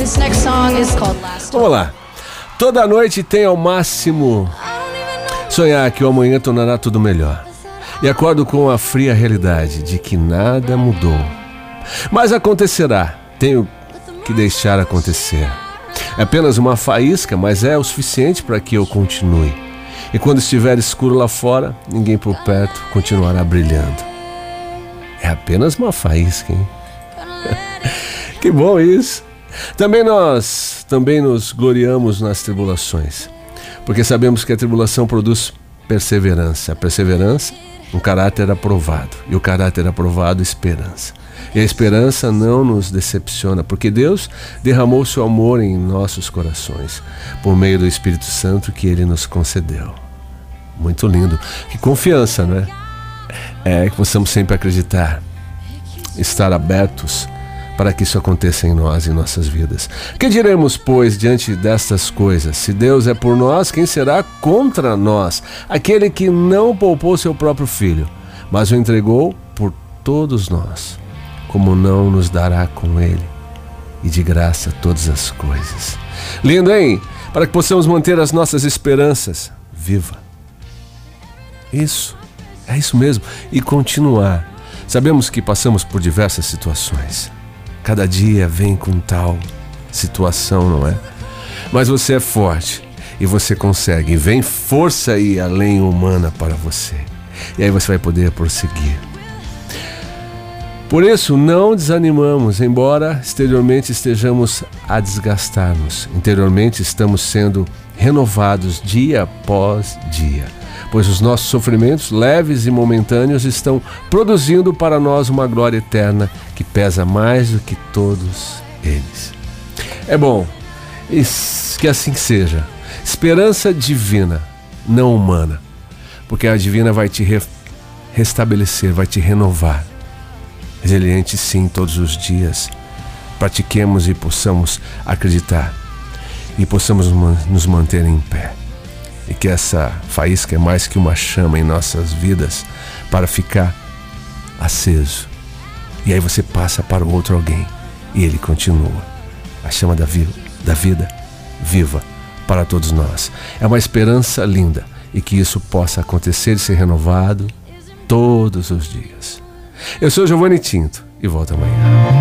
This Last Vamos lá. Toda noite tem ao máximo sonhar que o amanhã tornará tudo melhor. E acordo com a fria realidade de que nada mudou. Mas acontecerá. Tenho que deixar acontecer. É apenas uma faísca, mas é o suficiente para que eu continue. E quando estiver escuro lá fora, ninguém por perto continuará brilhando. É apenas uma faísca, hein? que bom isso. Também nós também nos gloriamos nas tribulações, porque sabemos que a tribulação produz perseverança. A perseverança, um caráter aprovado, e o caráter aprovado, esperança. E a esperança não nos decepciona, porque Deus derramou seu amor em nossos corações, por meio do Espírito Santo que ele nos concedeu. Muito lindo. Que confiança, não é? É que possamos sempre acreditar, estar abertos para que isso aconteça em nós e nossas vidas. Que diremos, pois, diante destas coisas? Se Deus é por nós, quem será contra nós? Aquele que não poupou seu próprio filho, mas o entregou por todos nós. Como não nos dará com ele e de graça todas as coisas? Lindo, hein? Para que possamos manter as nossas esperanças viva. Isso, é isso mesmo. E continuar. Sabemos que passamos por diversas situações. Cada dia vem com tal situação, não é? Mas você é forte e você consegue. Vem força e além humana para você. E aí você vai poder prosseguir. Por isso, não desanimamos, embora exteriormente estejamos a desgastar-nos. Interiormente estamos sendo renovados dia após dia pois os nossos sofrimentos, leves e momentâneos, estão produzindo para nós uma glória eterna que pesa mais do que todos eles. É bom que assim seja. Esperança divina, não humana, porque a divina vai te re restabelecer, vai te renovar. Resiliente sim todos os dias. Pratiquemos e possamos acreditar e possamos nos manter em pé e que essa faísca é mais que uma chama em nossas vidas para ficar aceso. E aí você passa para o outro alguém e ele continua. A chama da, vi da vida viva para todos nós. É uma esperança linda e que isso possa acontecer e ser renovado todos os dias. Eu sou Giovanni Tinto e volto amanhã.